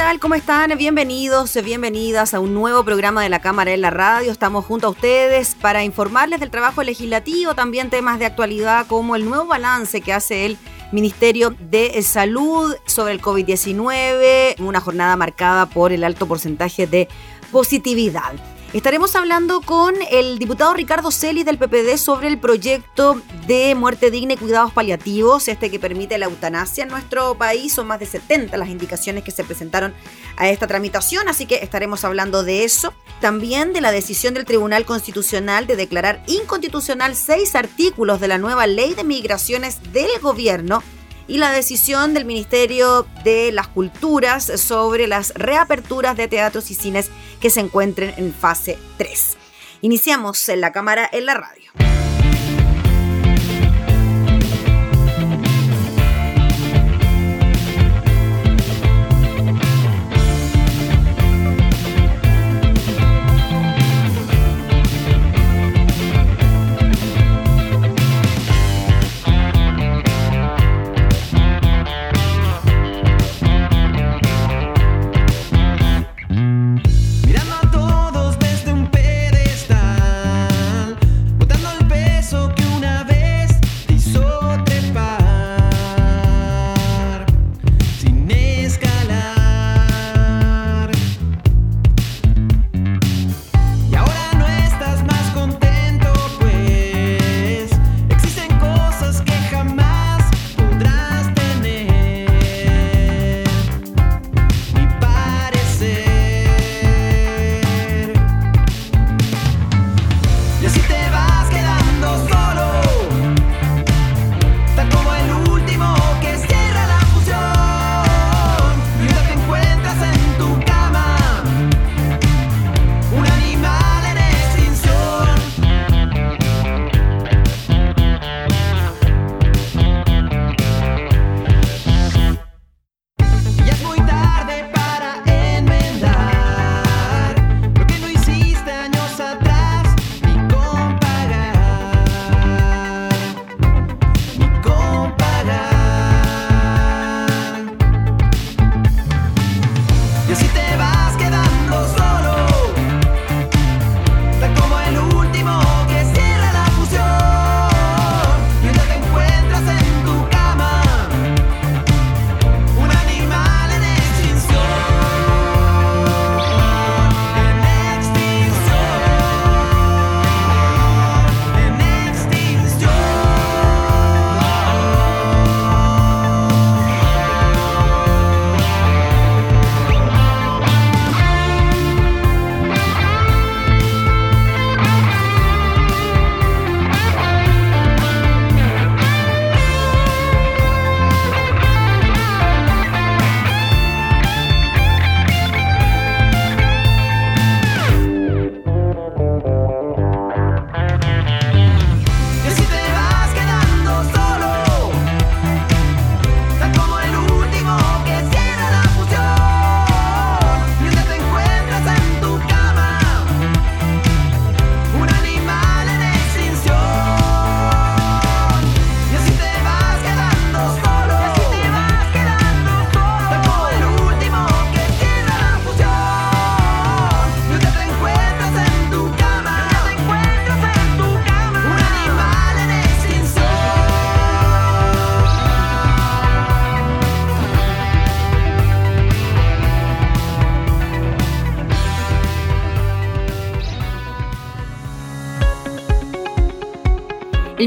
Tal? ¿Cómo están? Bienvenidos, bienvenidas a un nuevo programa de la Cámara en la Radio. Estamos junto a ustedes para informarles del trabajo legislativo, también temas de actualidad como el nuevo balance que hace el Ministerio de Salud sobre el COVID-19, una jornada marcada por el alto porcentaje de positividad. Estaremos hablando con el diputado Ricardo Celis del PPD sobre el proyecto de muerte digna y cuidados paliativos, este que permite la eutanasia en nuestro país. Son más de 70 las indicaciones que se presentaron a esta tramitación, así que estaremos hablando de eso. También de la decisión del Tribunal Constitucional de declarar inconstitucional seis artículos de la nueva ley de migraciones del gobierno y la decisión del Ministerio de las Culturas sobre las reaperturas de teatros y cines que se encuentren en fase 3. Iniciamos en la cámara en la radio.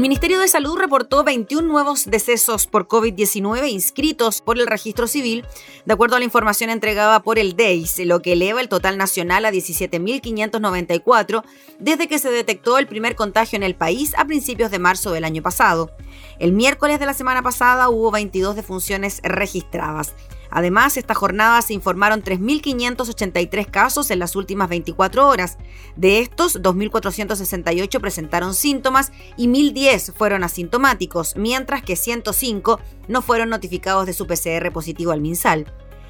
Ministerio de Salud reportó 21 nuevos decesos por COVID-19 inscritos por el registro civil, de acuerdo a la información entregada por el DEIS, lo que eleva el total nacional a 17.594 desde que se detectó el primer contagio en el país a principios de marzo del año pasado. El miércoles de la semana pasada hubo 22 defunciones registradas. Además, esta jornada se informaron 3.583 casos en las últimas 24 horas. De estos, 2.468 presentaron síntomas y 1.010 fueron asintomáticos, mientras que 105 no fueron notificados de su PCR positivo al MinSal.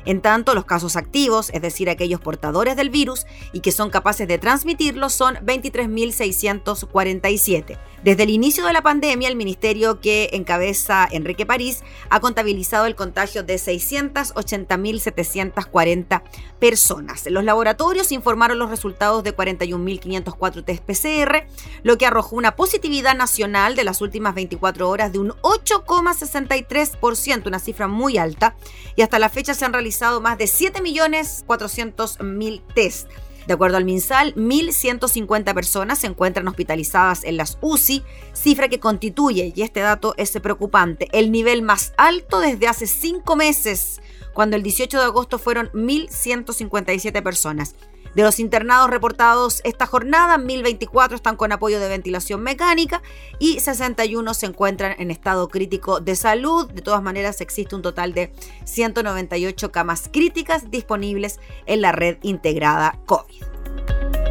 En tanto, los casos activos, es decir, aquellos portadores del virus y que son capaces de transmitirlo, son 23.647. Desde el inicio de la pandemia, el ministerio que encabeza Enrique París ha contabilizado el contagio de 680.740 personas. Los laboratorios informaron los resultados de 41.504 test PCR, lo que arrojó una positividad nacional de las últimas 24 horas de un 8,63%, una cifra muy alta, y hasta la fecha se han realizado más de 7.400.000 test. De acuerdo al MinSal, 1.150 personas se encuentran hospitalizadas en las UCI, cifra que constituye, y este dato es preocupante, el nivel más alto desde hace cinco meses, cuando el 18 de agosto fueron 1.157 personas. De los internados reportados esta jornada, 1024 están con apoyo de ventilación mecánica y 61 se encuentran en estado crítico de salud. De todas maneras, existe un total de 198 camas críticas disponibles en la red integrada COVID.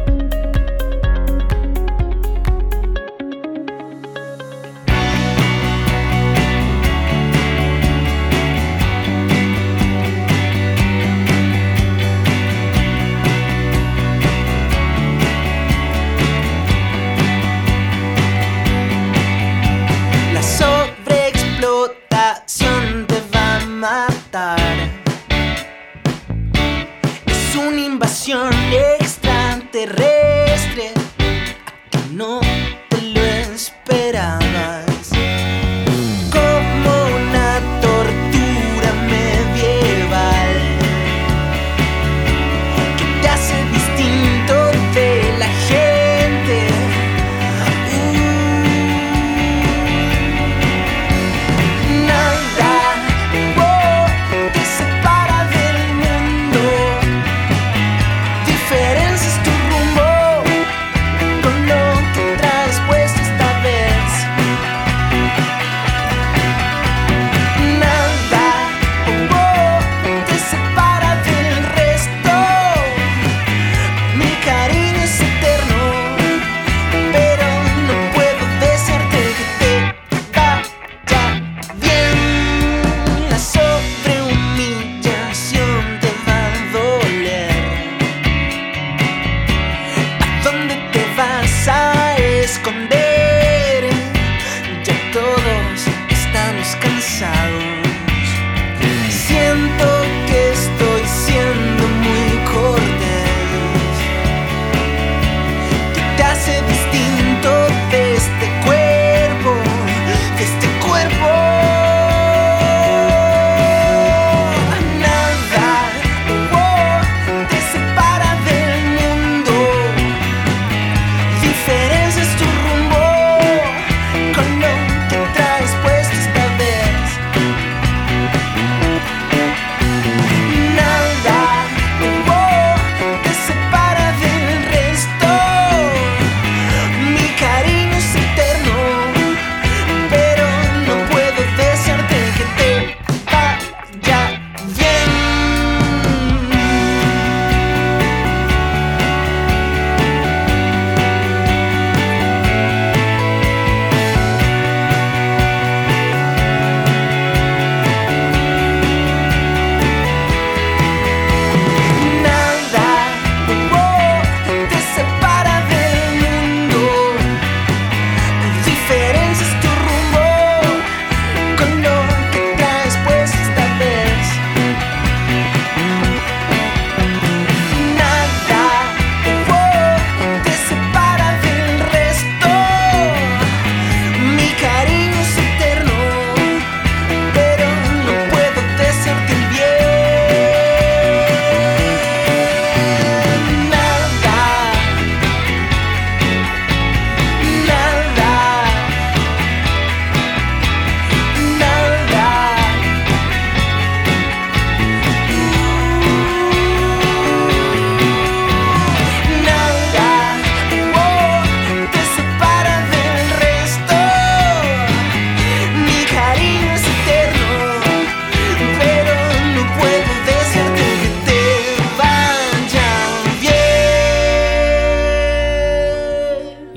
Extraterrestre que no te lo esperaba.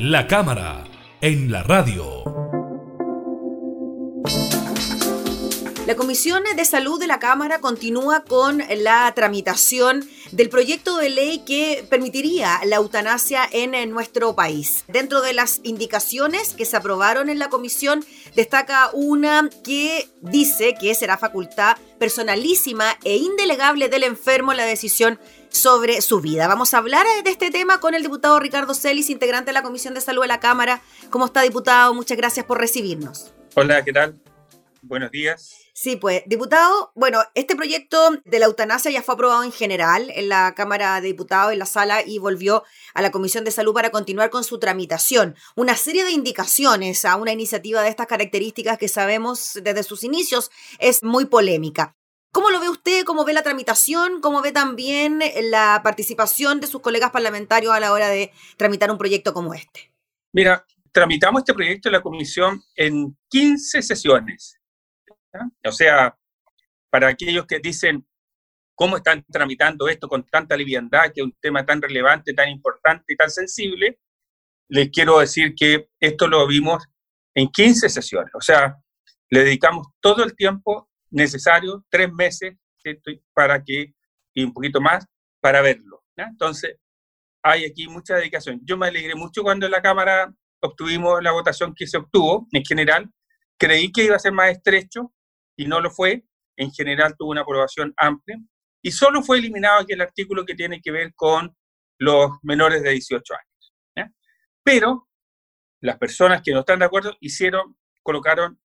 La cámara en la radio. La Comisión de Salud de la Cámara continúa con la tramitación del proyecto de ley que permitiría la eutanasia en nuestro país. Dentro de las indicaciones que se aprobaron en la comisión destaca una que dice que será facultad personalísima e indelegable del enfermo la decisión sobre su vida. Vamos a hablar de este tema con el diputado Ricardo Celis, integrante de la Comisión de Salud de la Cámara. ¿Cómo está, diputado? Muchas gracias por recibirnos. Hola, ¿qué tal? Buenos días. Sí, pues, diputado, bueno, este proyecto de la eutanasia ya fue aprobado en general en la Cámara de Diputados, en la sala, y volvió a la Comisión de Salud para continuar con su tramitación. Una serie de indicaciones a una iniciativa de estas características que sabemos desde sus inicios es muy polémica. ¿Cómo lo ve usted? ¿Cómo ve la tramitación? ¿Cómo ve también la participación de sus colegas parlamentarios a la hora de tramitar un proyecto como este? Mira, tramitamos este proyecto en la comisión en 15 sesiones o sea, para aquellos que dicen cómo están tramitando esto con tanta liviandad, que es un tema tan relevante, tan importante y tan sensible, les quiero decir que esto lo vimos en 15 sesiones. O sea, le dedicamos todo el tiempo necesario, tres meses, para que, y un poquito más, para verlo. Entonces, hay aquí mucha dedicación. Yo me alegré mucho cuando en la Cámara obtuvimos la votación que se obtuvo en general. Creí que iba a ser más estrecho, y no lo fue. En general tuvo una aprobación amplia y solo fue eliminado aquí el artículo que tiene que ver con los menores de 18 años. Pero las personas que no están de acuerdo hicieron, colocaron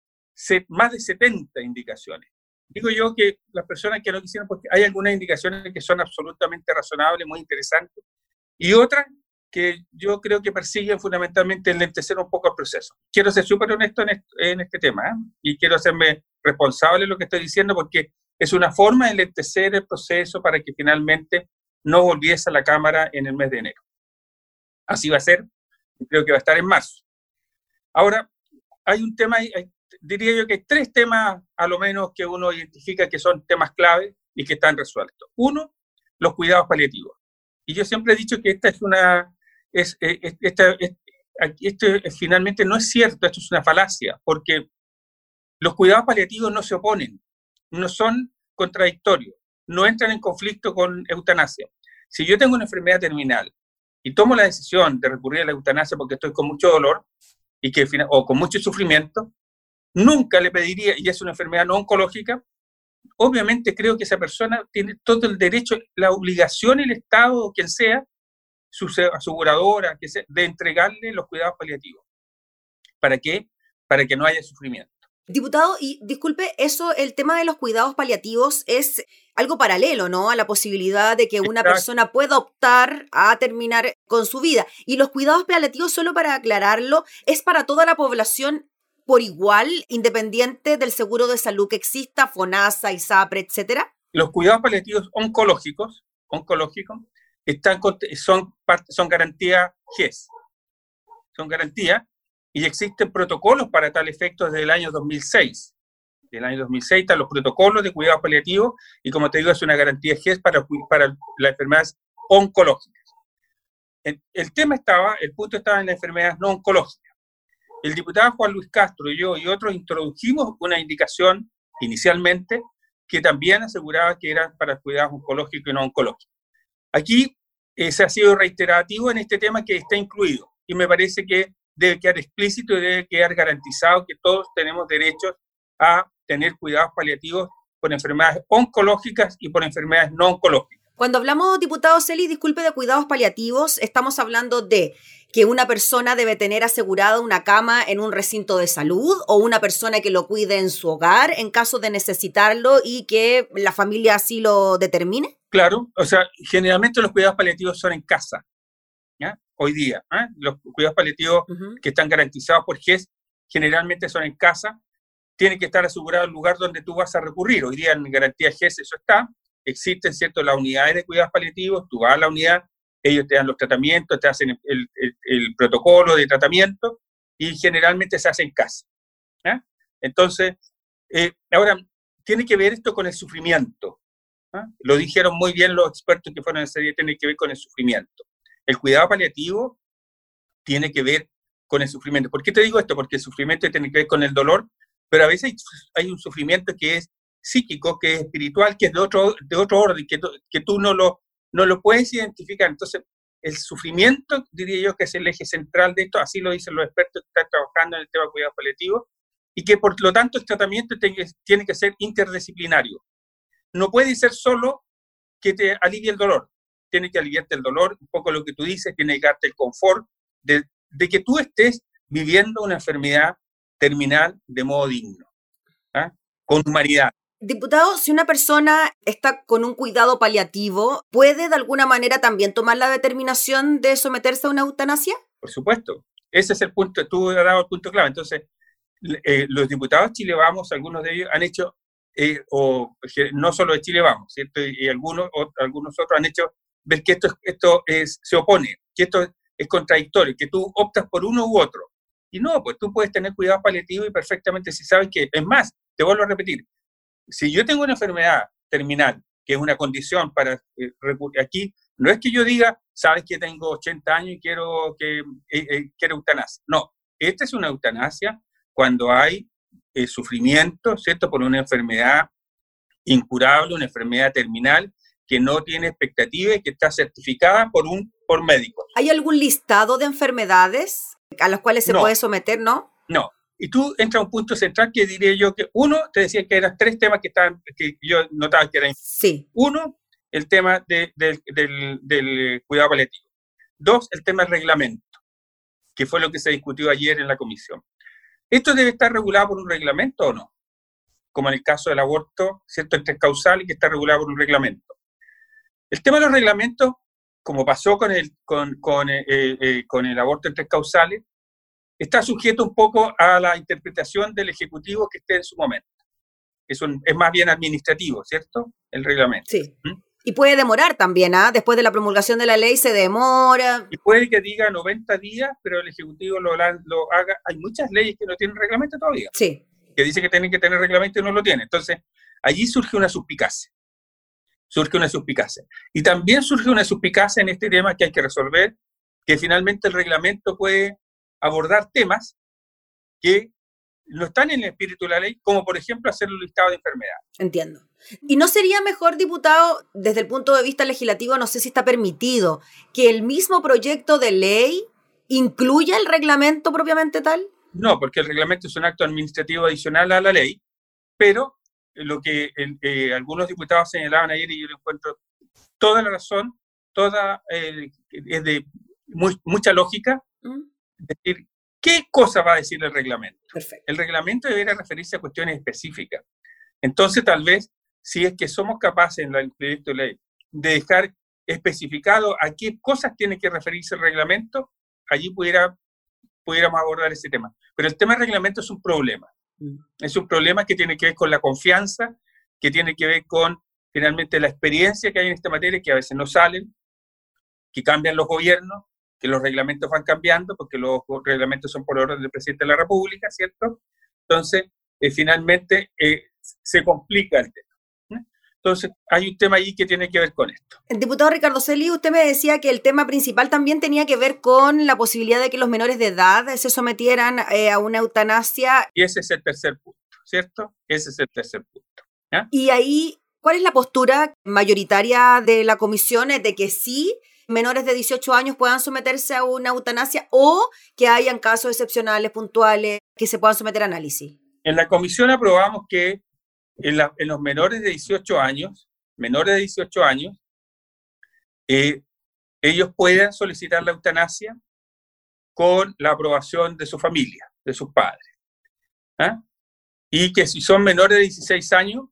más de 70 indicaciones. Digo yo que las personas que no quisieron, porque hay algunas indicaciones que son absolutamente razonables, muy interesantes, y otras que yo creo que persiguen fundamentalmente enlentecer un poco el proceso. Quiero ser súper honesto en este, tema ¿eh? y quiero hacerme responsable lo que estoy diciendo porque es una forma de enlentecer el proceso para que finalmente no volviese a la Cámara en el mes de enero. Así va a ser, creo que va a estar en marzo. Ahora, hay un tema, diría yo que hay tres temas a lo menos que uno identifica que son temas clave y que están resueltos. Uno, los cuidados paliativos. Y yo siempre he dicho que esta es una, es, eh, esto finalmente no es cierto, esto es una falacia, porque los cuidados paliativos no se oponen, no son contradictorios, no entran en conflicto con eutanasia. Si yo tengo una enfermedad terminal y tomo la decisión de recurrir a la eutanasia porque estoy con mucho dolor y que, o con mucho sufrimiento, nunca le pediría, y es una enfermedad no oncológica, obviamente creo que esa persona tiene todo el derecho, la obligación, el Estado o quien sea, su aseguradora, que de entregarle los cuidados paliativos. ¿Para qué? Para que no haya sufrimiento. Diputado, y disculpe, eso, el tema de los cuidados paliativos es algo paralelo, ¿no? A la posibilidad de que una persona pueda optar a terminar con su vida. Y los cuidados paliativos, solo para aclararlo, es para toda la población por igual, independiente del seguro de salud que exista, FONASA, ISAPRE, etcétera. Los cuidados paliativos oncológicos, oncológicos están, son, son garantía GES. Son garantía y existen protocolos para tal efecto desde el año 2006. Desde el año 2006 están los protocolos de cuidado paliativo y como te digo es una garantía GES para, para las enfermedades oncológicas. El, el tema estaba, el punto estaba en las enfermedades no oncológicas. El diputado Juan Luis Castro y yo y otros introdujimos una indicación inicialmente que también aseguraba que era para cuidados oncológicos y no oncológicos. Aquí eh, se ha sido reiterativo en este tema que está incluido y me parece que debe quedar explícito y debe quedar garantizado que todos tenemos derecho a tener cuidados paliativos por enfermedades oncológicas y por enfermedades no oncológicas. Cuando hablamos, diputado Celi, disculpe, de cuidados paliativos, estamos hablando de que una persona debe tener asegurada una cama en un recinto de salud o una persona que lo cuide en su hogar en caso de necesitarlo y que la familia así lo determine? Claro, o sea, generalmente los cuidados paliativos son en casa, ¿ya? Hoy día, ¿eh? los cuidados paliativos que están garantizados por GES generalmente son en casa, tiene que estar asegurado el lugar donde tú vas a recurrir. Hoy día en garantía GES eso está, existen, ¿cierto?, las unidades de cuidados paliativos, tú vas a la unidad, ellos te dan los tratamientos, te hacen el, protocolo de tratamiento y generalmente se hace en casa. Entonces, eh, ahora, tiene que ver esto con el sufrimiento. Lo dijeron muy bien los expertos que fueron en serie, tiene que ver con el sufrimiento. El cuidado paliativo tiene que ver con el sufrimiento. ¿Por qué te digo esto? Porque el sufrimiento tiene que ver con el dolor, pero a veces hay, un sufrimiento que es psíquico, que es espiritual, que es de otro, de otro orden, que, tú no lo, no lo puedes identificar. Entonces, el sufrimiento, diría yo, que es el eje central de esto, así lo dicen los expertos que están trabajando en el tema de cuidado paliativo, y que por lo tanto el tratamiento tiene que ser interdisciplinario. No puede ser solo que te alivie el dolor, tiene que aliviarte el dolor, un poco lo que tú dices, tiene que darte el confort de, que tú estés viviendo una enfermedad terminal de modo digno, ¿ah? con humanidad. Diputado, si una persona está con un cuidado paliativo, ¿puede de alguna manera también tomar la determinación de someterse a una eutanasia? Por supuesto. Ese es el punto, tú has dado el punto clave. Entonces, eh, los diputados Chile Vamos, algunos de ellos han hecho, eh, o no solo de Chile Vamos, ¿cierto? Y algunos, algunos otros han hecho ver que esto, esto es, se opone, que esto es contradictorio, que tú optas por uno u otro. Y no, pues tú puedes tener cuidado paliativo y perfectamente si sabes que, es más, te vuelvo a repetir, si yo tengo una enfermedad terminal, que es una condición para eh, aquí, no es que yo diga, sabes que tengo 80 años y quiero que eh, eh, quiero eutanasia. No, esta es una eutanasia cuando hay sufrimiento, ¿cierto? Por una enfermedad incurable, una enfermedad terminal que no tiene expectativa y que está certificada por un por médico. ¿Hay algún listado de enfermedades a las cuales se puede someter, no? No, y tú entras a un punto central que diría yo que uno, te decía que eran tres temas que, estaban, que yo notaba que eran. Sí. Uno, el tema del, del, cuidado paliativo. Dos, el tema del reglamento, que fue lo que se discutió ayer en la comisión. ¿Esto debe estar regulado por un reglamento o no? Como en el caso del aborto, ¿cierto? Entre causal y que está regulado por un reglamento. El tema de los reglamentos, como pasó con el, con, con, eh, eh, con el aborto entre causales, está sujeto un poco a la interpretación del Ejecutivo que esté en su momento. Es, es más bien administrativo, ¿cierto? El reglamento. Sí. ¿Mm? Y puede demorar también, ¿ah? Después de la promulgación de la ley se demora. Y puede que diga 90 días, pero el Ejecutivo lo, lo haga. Hay muchas leyes que no tienen reglamento todavía. Sí. Que dice que tienen que tener reglamento y no lo tienen. Entonces, allí surge una suspicacia. Surge una suspicacia. Y también surge una suspicacia en este tema que hay que resolver, que finalmente el reglamento puede abordar temas que no están en el espíritu de la ley, como por ejemplo hacer un listado de enfermedades. Entiendo. ¿Y no sería mejor, diputado, desde el punto de vista legislativo, no sé si está permitido, que el mismo proyecto de ley incluya el reglamento propiamente tal? No, porque el reglamento es un acto administrativo adicional a la ley, pero lo que eh, algunos diputados señalaban ayer, y yo le encuentro toda la razón, toda, eh, es de mucha lógica, decir qué cosa va a decir el reglamento. El reglamento debería referirse a cuestiones específicas. Entonces, tal vez, si es que somos capaces en el proyecto de ley de dejar especificado a qué cosas tiene que referirse el reglamento, allí pudiera, pudiéramos abordar ese tema. Pero el tema del reglamento es un problema. Es un problema que tiene que ver con la confianza, que tiene que ver con finalmente la experiencia que hay en esta materia, que a veces no salen, que cambian los gobiernos, que los reglamentos van cambiando, porque los reglamentos son por orden del presidente de la República, ¿cierto? Entonces, eh, finalmente eh, se complica el tema. Entonces, hay un tema ahí que tiene que ver con esto. El diputado Ricardo Celi, usted me decía que el tema principal también tenía que ver con la posibilidad de que los menores de edad se sometieran eh, a una eutanasia. Y ese es el tercer punto, ¿cierto? Ese es el tercer punto. Y ahí, ¿cuál es la postura mayoritaria de la comisión? de que sí menores de 18 años puedan someterse a una eutanasia o que hayan casos excepcionales, puntuales, que se puedan someter a análisis? En la comisión aprobamos que en, los menores de 18 años, menores de 18 años, eh, ellos puedan solicitar la eutanasia con la aprobación de su familia, de sus padres. ¿ah? Y que si son menores de 16 años,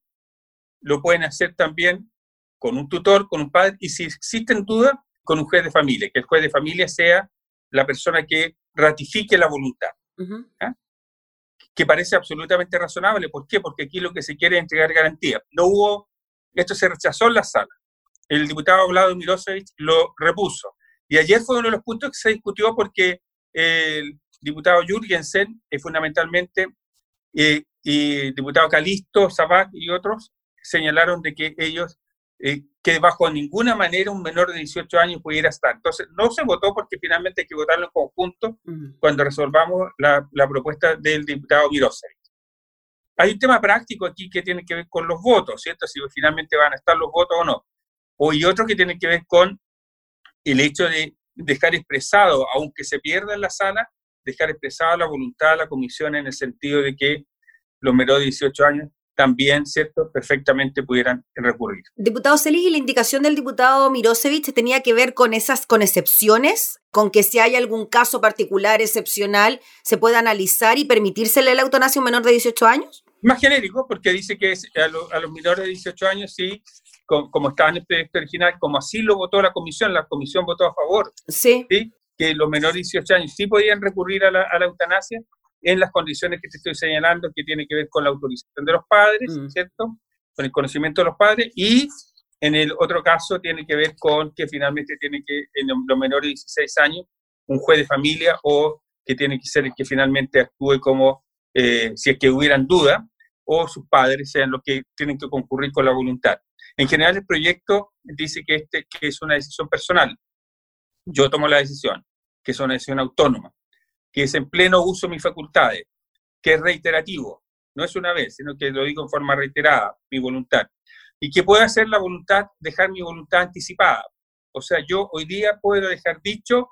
lo pueden hacer también con un tutor, con un padre, y si existen dudas, con un juez de familia, que el juez de familia sea la persona que ratifique la voluntad. ¿ah? Que parece absolutamente razonable. ¿Por qué? Porque aquí lo que se quiere es entregar garantía. No hubo, esto se rechazó en la sala. El diputado Vlado Milosevic lo repuso. Y ayer fue uno de los puntos que se discutió porque el diputado Jürgensen, eh, fundamentalmente, eh, y el diputado Calisto, Sabac y otros señalaron de que ellos eh, que bajo ninguna manera un menor de 18 años pudiera estar. Entonces, no se votó porque finalmente hay que votarlo en conjunto cuando resolvamos la, la, propuesta del diputado Mirosevic. Hay un tema práctico aquí que tiene que ver con los votos, ¿cierto? Si finalmente van a estar los votos o no. O y otro que tiene que ver con el hecho de dejar expresado, aunque se pierda en la sala, dejar expresada la voluntad de la comisión en el sentido de que los menores de 18 años también, ¿cierto?, perfectamente pudieran recurrir. Diputado Celis, ¿y la indicación del diputado Mirosevich tenía que ver con esas, con excepciones? ¿Con que si hay algún caso particular excepcional se pueda analizar y permitírsele la eutanasia a un menor de 18 años? Más genérico, porque dice que es a, los menores de 18 años sí, como, estaba en el proyecto original, como así lo votó la comisión, la comisión votó a favor. Sí. Que los menores de 18 años sí podían recurrir a la, a la eutanasia, en las condiciones que te estoy señalando, que tiene que ver con la autorización de los padres, mm. ¿cierto? Con el conocimiento de los padres y en el otro caso tiene que ver con que finalmente tiene que, en los menores de 16 años, un juez de familia o que tiene que ser el que finalmente actúe como, eh, si es que hubieran duda, o sus padres sean los que tienen que concurrir con la voluntad. En general el proyecto dice que, este, que es una decisión personal. Yo tomo la decisión, que es una decisión autónoma que es en pleno uso de mis facultades, que es reiterativo, no es una vez, sino que lo digo en forma reiterada, mi voluntad, y que puede hacer la voluntad, dejar mi voluntad anticipada. O sea, yo hoy día puedo dejar dicho,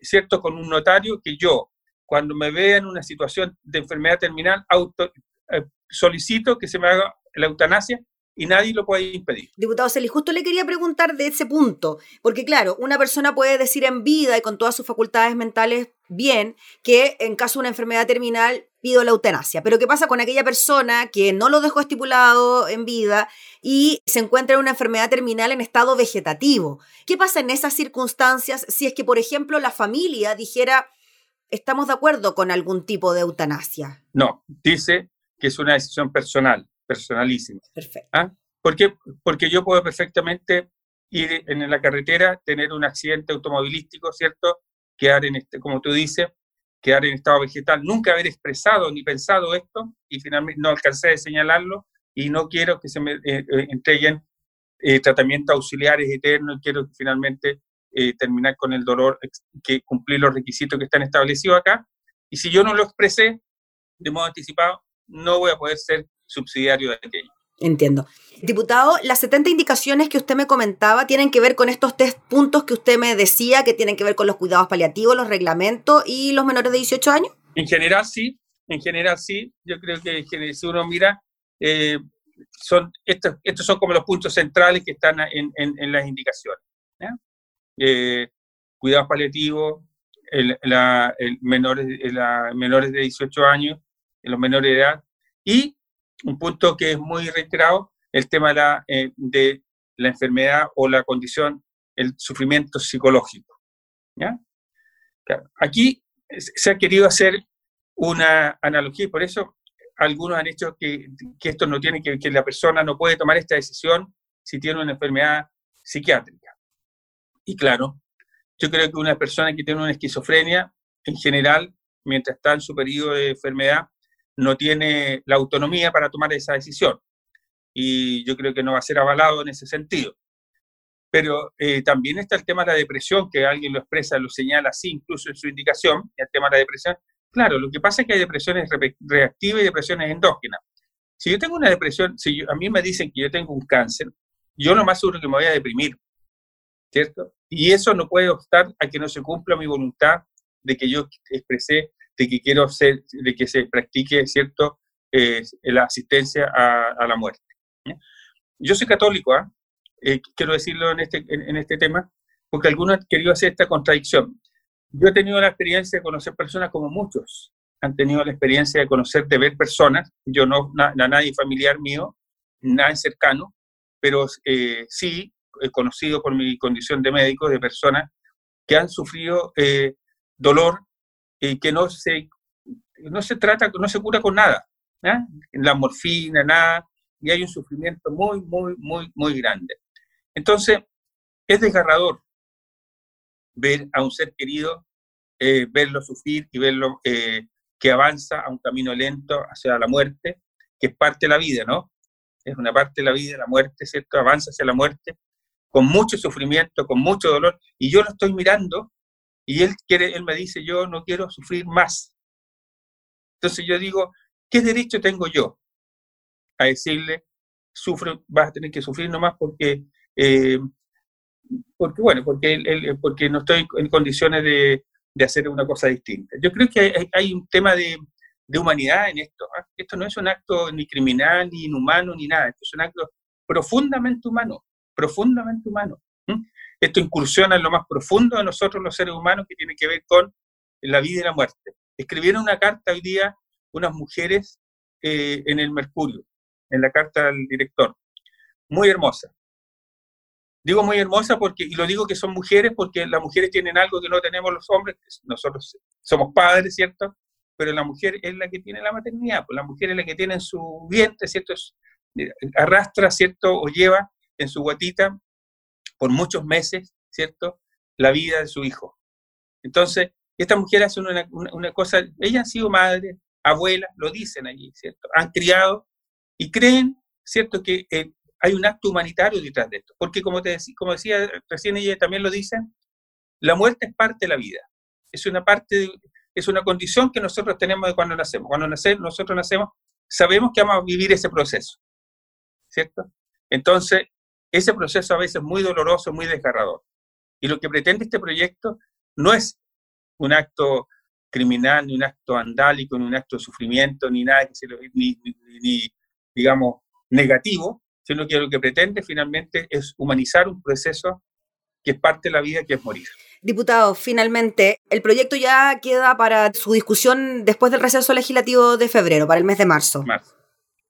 ¿cierto?, con un notario que yo, cuando me vea en una situación de enfermedad terminal, auto, eh, solicito que se me haga la eutanasia y nadie lo puede impedir. Diputado Celis, justo le quería preguntar de ese punto, porque claro, una persona puede decir en vida y con todas sus facultades mentales bien que en caso de una enfermedad terminal pido la eutanasia, pero ¿qué pasa con aquella persona que no lo dejó estipulado en vida y se encuentra en una enfermedad terminal en estado vegetativo? ¿Qué pasa en esas circunstancias si es que, por ejemplo, la familia dijera, estamos de acuerdo con algún tipo de eutanasia? No, dice que es una decisión personal personalísimo. Perfecto. ¿Ah? ¿Por qué? Porque yo puedo perfectamente ir en la carretera, tener un accidente automovilístico, ¿cierto? Quedar en este, como tú dices, quedar en estado vegetal, nunca haber expresado ni pensado esto y finalmente no alcancé a señalarlo y no quiero que se me eh, eh, entreguen eh, tratamientos auxiliares eternos, quiero finalmente terminar con el dolor, que cumplir los requisitos que están establecidos acá. Y si yo no lo expresé de modo anticipado, no voy a poder ser subsidiario de aquello. Entiendo. Diputado, las 70 indicaciones que usted me comentaba tienen que ver con estos tres puntos que usted me decía, que tienen que ver con los cuidados paliativos, los reglamentos y los menores de 18 años. En general sí, en general sí. Yo creo que si uno mira, eh, son, estos, estos son como los puntos centrales que están en, en, las indicaciones. Eh, cuidados paliativos, el, la, el menores, la, menores de 18 años, los menores de edad, y un punto que es muy reiterado, el tema de la, eh, de la enfermedad o la condición, el sufrimiento psicológico. Aquí se ha querido hacer una analogía y por eso algunos han hecho que, que esto no tiene que que la persona no puede tomar esta decisión si tiene una enfermedad psiquiátrica. Y claro, yo creo que una persona que tiene una esquizofrenia, en general, mientras está en su periodo de enfermedad, no tiene la autonomía para tomar esa decisión. Y yo creo que no va a ser avalado en ese sentido. Pero eh, también está el tema de la depresión, que alguien lo expresa, lo señala así incluso en su indicación, el tema de la depresión. Claro, lo que pasa es que hay depresiones reactivas y depresiones endógenas. Si yo tengo una depresión, si a mí me dicen que yo tengo un cáncer, yo lo más seguro que me voy a deprimir, ¿cierto? Y eso no puede obstar a que no se cumpla mi voluntad de que yo expresé de que quiero ser, de que se practique, ¿cierto?, eh, la asistencia a, la muerte. Yo soy católico, ¿ah? eh, quiero decirlo en este, en, este tema, porque algunos han querido hacer esta contradicción. Yo he tenido la experiencia de conocer personas como muchos han tenido la experiencia de conocer, de ver personas, yo no, a nadie familiar mío, nadie cercano, pero eh, sí he conocido por mi condición de médico de personas que han sufrido dolor y que no se, no se trata, no se cura con nada, la morfina, nada, y hay un sufrimiento muy, muy, muy, muy grande. Entonces, es desgarrador ver a un ser querido, eh, verlo sufrir y verlo eh, que avanza a un camino lento hacia la muerte, que es parte de la vida, ¿no? es una parte de la vida, la muerte, ¿cierto? Avanza hacia la muerte, con mucho sufrimiento, con mucho dolor, y yo lo estoy mirando, y él, me dice, yo no quiero sufrir más. Entonces yo digo, ¿qué derecho tengo yo a decirle, sufre, vas a tener que sufrir nomás porque, eh, porque bueno, porque, él, porque no estoy en condiciones de, de, hacer una cosa distinta? Yo creo que hay, un tema de, de humanidad en esto. ¿ah? Esto no es un acto ni criminal, ni inhumano, ni nada. Esto es un acto profundamente humano, profundamente humano. Esto incursiona en lo más profundo de nosotros los seres humanos que tiene que ver con la vida y la muerte. Escribieron una carta hoy día unas mujeres eh, en el Mercurio, en la carta del director. Muy hermosa. Digo muy hermosa porque, y lo digo que son mujeres porque las mujeres tienen algo que no tenemos los hombres. Nosotros somos padres, ¿cierto? pero la mujer es la que tiene la maternidad, pues la mujer es la que tiene en su vientre, ¿cierto? arrastra, ¿cierto? O lleva en su guatita por muchos meses, ¿cierto? La vida de su hijo. Entonces, estas mujeres hacen una, cosa, ellas han sido madres, abuelas, lo dicen allí, ¿cierto? Han criado y creen, ¿cierto? Que eh, hay un acto humanitario detrás de esto. Porque como, te como decía recién ella también lo dicen, la muerte es parte de la vida. Es una parte, de, es una condición que nosotros tenemos de cuando nacemos. Cuando nosotros nacemos, sabemos que vamos a vivir ese proceso, ¿cierto? Entonces, ese proceso a veces es muy doloroso, muy desgarrador. Y lo que pretende este proyecto no es un acto criminal, ni un acto andálico, ni un acto de sufrimiento, ni nada que se lo, ni, ni, digamos, negativo, sino que lo que pretende finalmente es humanizar un proceso que es parte de la vida, que es morir. Diputado, finalmente, el proyecto ya queda para su discusión después del receso legislativo de febrero, para el mes de marzo. Marzo,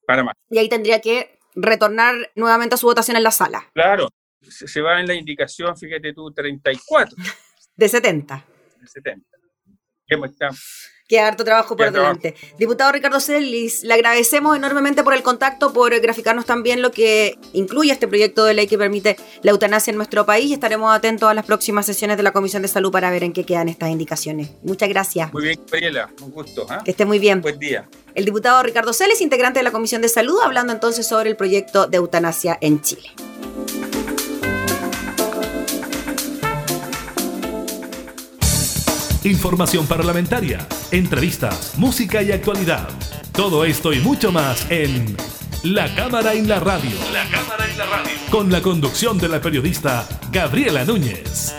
para marzo. Y ahí tendría que retornar nuevamente a su votación en la sala. Claro, se va en la indicación, fíjate tú, 34. De 70. De 70. ¿Cómo estamos? Qué harto trabajo por delante. Diputado Ricardo Celis, le agradecemos enormemente por el contacto, por graficarnos también lo que incluye este proyecto de ley que permite la eutanasia en nuestro país. Estaremos atentos a las próximas sesiones de la Comisión de Salud para ver en qué quedan estas indicaciones. Muchas gracias. Muy bien, Gabriela, un gusto. ¿ah? Que esté muy bien. Buen día. El diputado Ricardo Celis, integrante de la Comisión de Salud, hablando entonces sobre el proyecto de eutanasia en Chile. información parlamentaria, entrevistas, música y actualidad. Todo esto y mucho más en La Cámara en la Radio. La Cámara en la Radio. Con la conducción de la periodista Gabriela Núñez.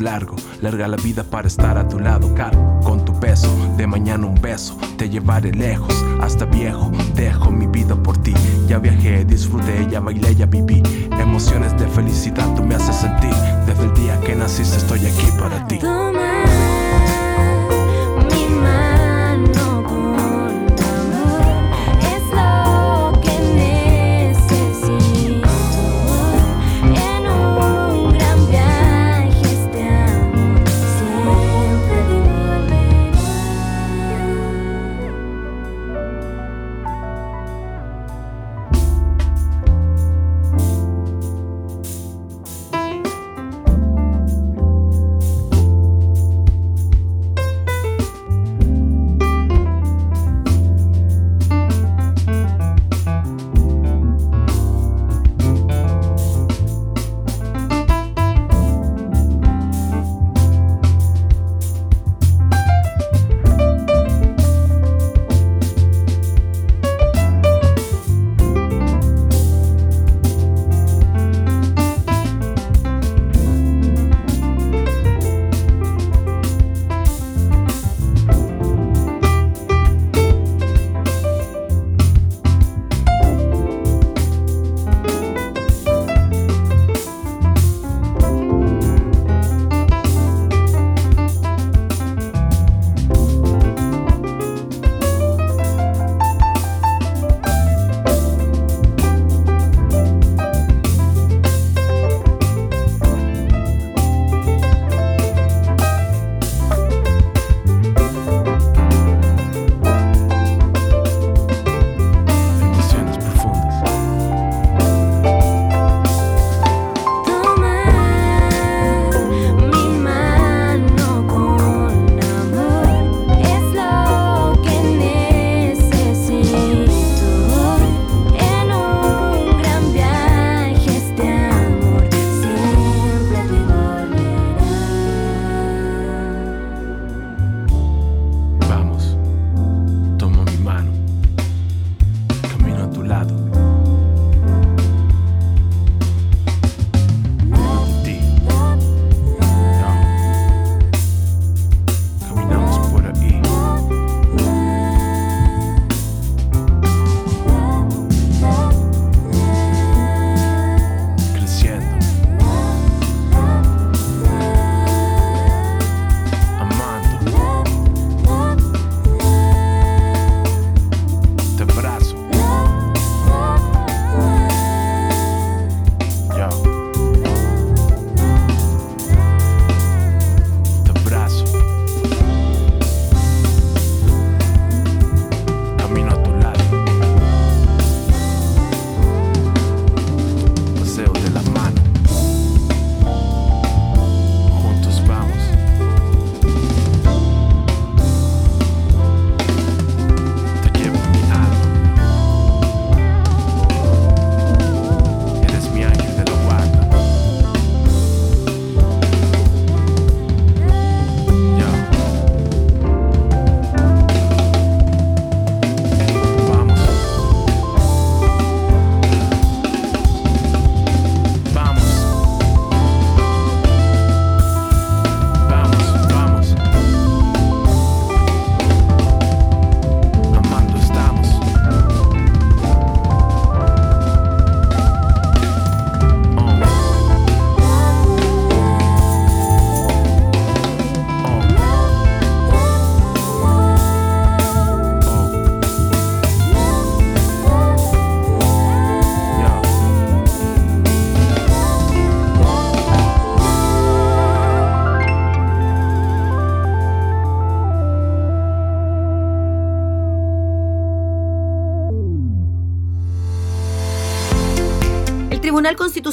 Larga la vida para estar a tu lado, caro, con tu peso, de mañana un beso, te llevaré lejos, hasta viejo, dejo mi vida por ti, ya viajé, disfruté, ya bailé, ya viví, emociones de felicidad tú me haces sentir, desde el día que naciste estoy aquí para ti.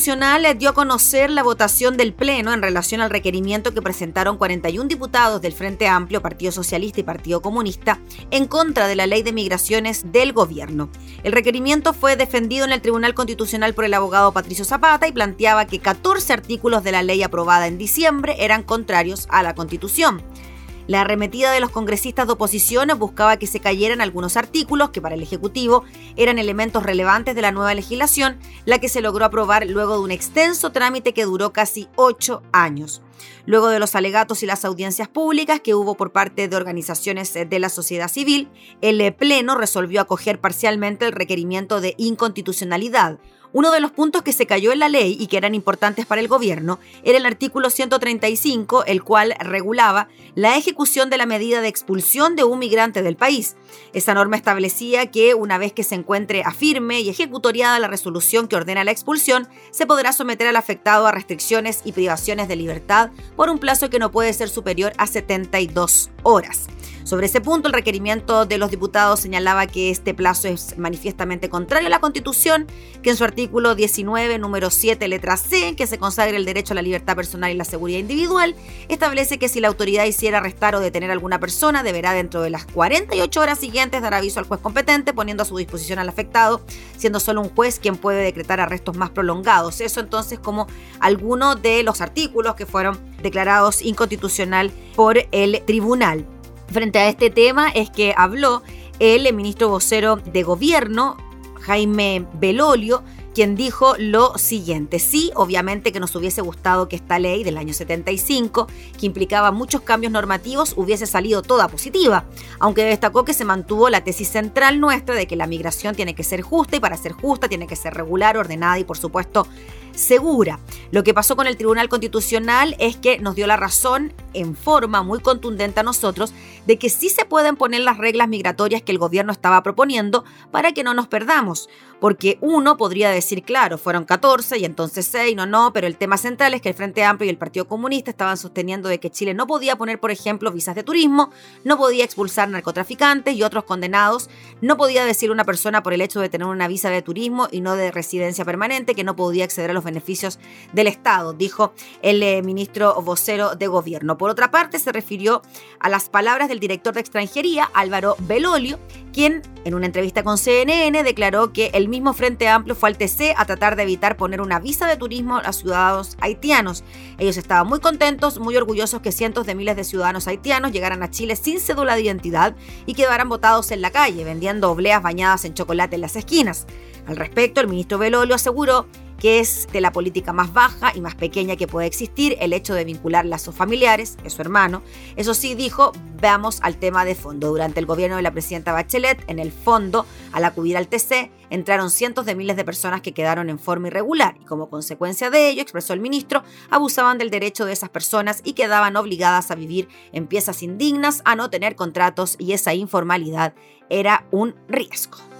Constitucional dio a conocer la votación del Pleno en relación al requerimiento que presentaron 41 diputados del Frente Amplio, Partido Socialista y Partido Comunista en contra de la ley de migraciones del gobierno. El requerimiento fue defendido en el Tribunal Constitucional por el abogado Patricio Zapata y planteaba que 14 artículos de la ley aprobada en diciembre eran contrarios a la Constitución. La arremetida de los congresistas de oposición buscaba que se cayeran algunos artículos que para el Ejecutivo eran elementos relevantes de la nueva legislación, la que se logró aprobar luego de un extenso trámite que duró casi ocho años. Luego de los alegatos y las audiencias públicas que hubo por parte de organizaciones de la sociedad civil, el Pleno resolvió acoger parcialmente el requerimiento de inconstitucionalidad, uno de los puntos que se cayó en la ley y que eran importantes para el gobierno era el artículo 135, el cual regulaba la ejecución de la medida de expulsión de un migrante del país. Esa norma establecía que una vez que se encuentre a firme y ejecutoriada la resolución que ordena la expulsión, se podrá someter al afectado a restricciones y privaciones de libertad por un plazo que no puede ser superior a 72 horas. Sobre ese punto, el requerimiento de los diputados señalaba que este plazo es manifiestamente contrario a la Constitución, que en su artículo 19, número 7, letra C, que se consagra el derecho a la libertad personal y la seguridad individual, establece que si la autoridad hiciera arrestar o detener a alguna persona, deberá dentro de las 48 horas siguientes dar aviso al juez competente, poniendo a su disposición al afectado, siendo solo un juez quien puede decretar arrestos más prolongados. Eso entonces como algunos de los artículos que fueron declarados inconstitucional por el tribunal frente a este tema es que habló el ministro vocero de gobierno, Jaime Belolio, quien dijo lo siguiente. Sí, obviamente que nos hubiese gustado que esta ley del año 75, que implicaba muchos cambios normativos, hubiese salido toda positiva, aunque destacó que se mantuvo la tesis central nuestra de que la migración tiene que ser justa y para ser justa tiene que ser regular, ordenada y por supuesto segura. Lo que pasó con el Tribunal Constitucional es que nos dio la razón en forma muy contundente a nosotros de que sí se pueden poner las reglas migratorias que el gobierno estaba proponiendo para que no nos perdamos. Porque uno podría decir, claro, fueron 14 y entonces 6, no, no, pero el tema central es que el Frente Amplio y el Partido Comunista estaban sosteniendo de que Chile no podía poner, por ejemplo, visas de turismo, no podía expulsar narcotraficantes y otros condenados, no podía decir una persona por el hecho de tener una visa de turismo y no de residencia permanente que no podía acceder a los beneficios del Estado, dijo el eh, ministro vocero de gobierno. Por otra parte, se refirió a las palabras del director de extranjería, Álvaro Belolio, quien en una entrevista con CNN declaró que el mismo Frente Amplio fue al TC a tratar de evitar poner una visa de turismo a ciudadanos haitianos. Ellos estaban muy contentos, muy orgullosos que cientos de miles de ciudadanos haitianos llegaran a Chile sin cédula de identidad y quedaran botados en la calle, vendiendo obleas bañadas en chocolate en las esquinas. Al respecto, el ministro Belolio aseguró que es de la política más baja y más pequeña que puede existir, el hecho de vincular lazos familiares, es su hermano. Eso sí, dijo, veamos al tema de fondo. Durante el gobierno de la presidenta Bachelet, en el fondo, al acudir al TC, entraron cientos de miles de personas que quedaron en forma irregular y como consecuencia de ello, expresó el ministro, abusaban del derecho de esas personas y quedaban obligadas a vivir en piezas indignas, a no tener contratos y esa informalidad era un riesgo.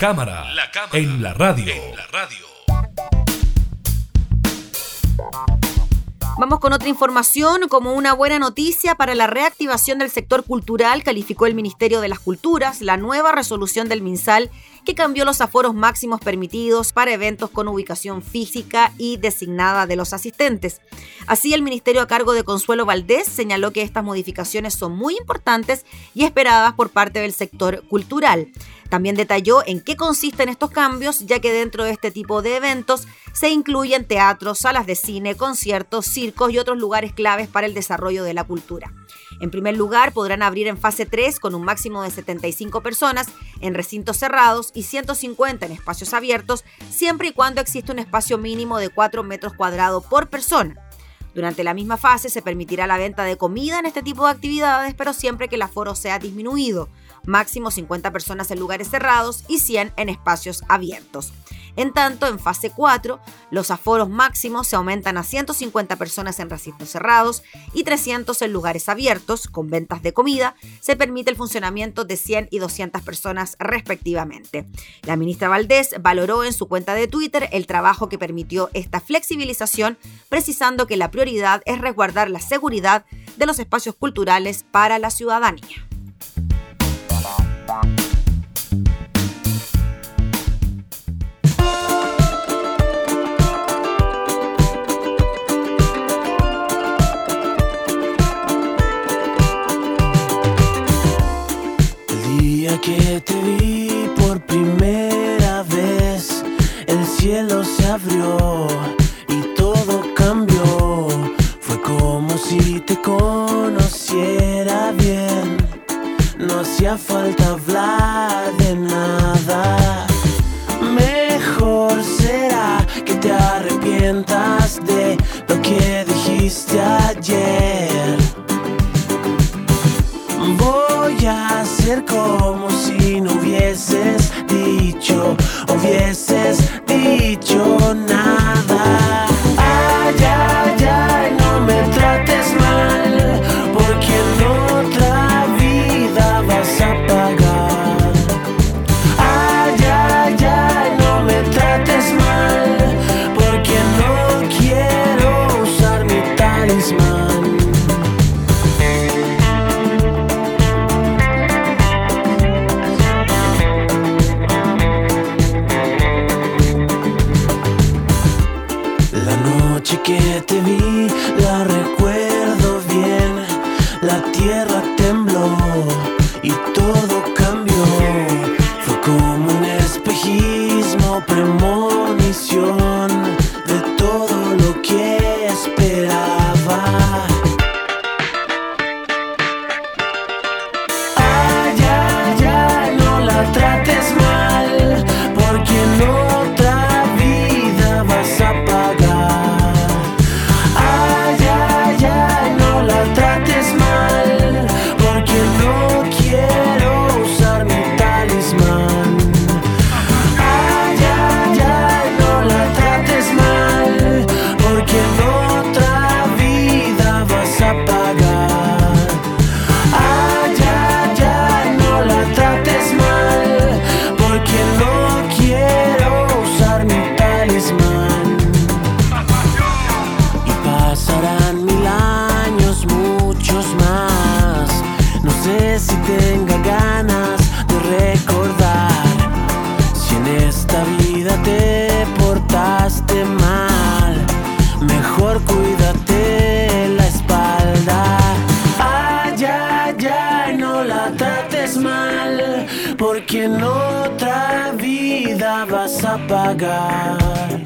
La cámara, en la radio. En la radio. Vamos con otra información. Como una buena noticia para la reactivación del sector cultural, calificó el Ministerio de las Culturas la nueva resolución del MinSal que cambió los aforos máximos permitidos para eventos con ubicación física y designada de los asistentes. Así, el ministerio a cargo de Consuelo Valdés señaló que estas modificaciones son muy importantes y esperadas por parte del sector cultural. También detalló en qué consisten estos cambios, ya que dentro de este tipo de eventos se incluyen teatros, salas de cine, conciertos, circos y otros lugares claves para el desarrollo de la cultura. En primer lugar, podrán abrir en fase 3 con un máximo de 75 personas en recintos cerrados y 150 en espacios abiertos, siempre y cuando exista un espacio mínimo de 4 metros cuadrados por persona. Durante la misma fase se permitirá la venta de comida en este tipo de actividades, pero siempre que el aforo sea disminuido, máximo 50 personas en lugares cerrados y 100 en espacios abiertos. En tanto, en fase 4, los aforos máximos se aumentan a 150 personas en recintos cerrados y 300 en lugares abiertos, con ventas de comida, se permite el funcionamiento de 100 y 200 personas respectivamente. La ministra Valdés valoró en su cuenta de Twitter el trabajo que permitió esta flexibilización, precisando que la prioridad es resguardar la seguridad de los espacios culturales para la ciudadanía. Que te vi por primera vez, el cielo se abrió Ay,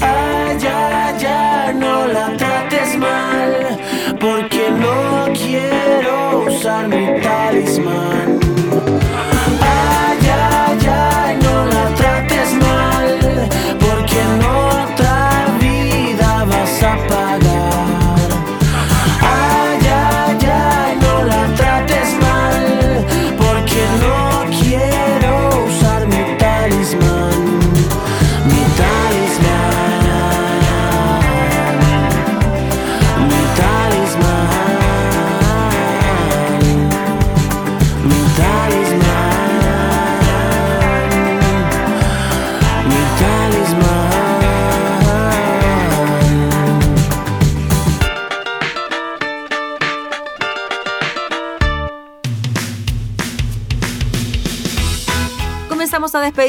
ay, ay, no la trates mal, porque no quiero usar mi talismán.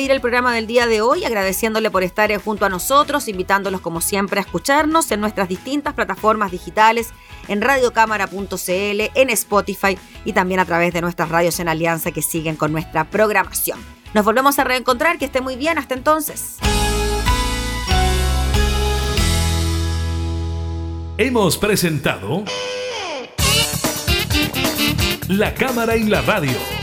Despedir el programa del día de hoy, agradeciéndole por estar junto a nosotros, invitándolos como siempre a escucharnos en nuestras distintas plataformas digitales, en radiocámara.cl, en Spotify y también a través de nuestras radios en alianza que siguen con nuestra programación. Nos volvemos a reencontrar, que esté muy bien, hasta entonces. Hemos presentado La Cámara en la Radio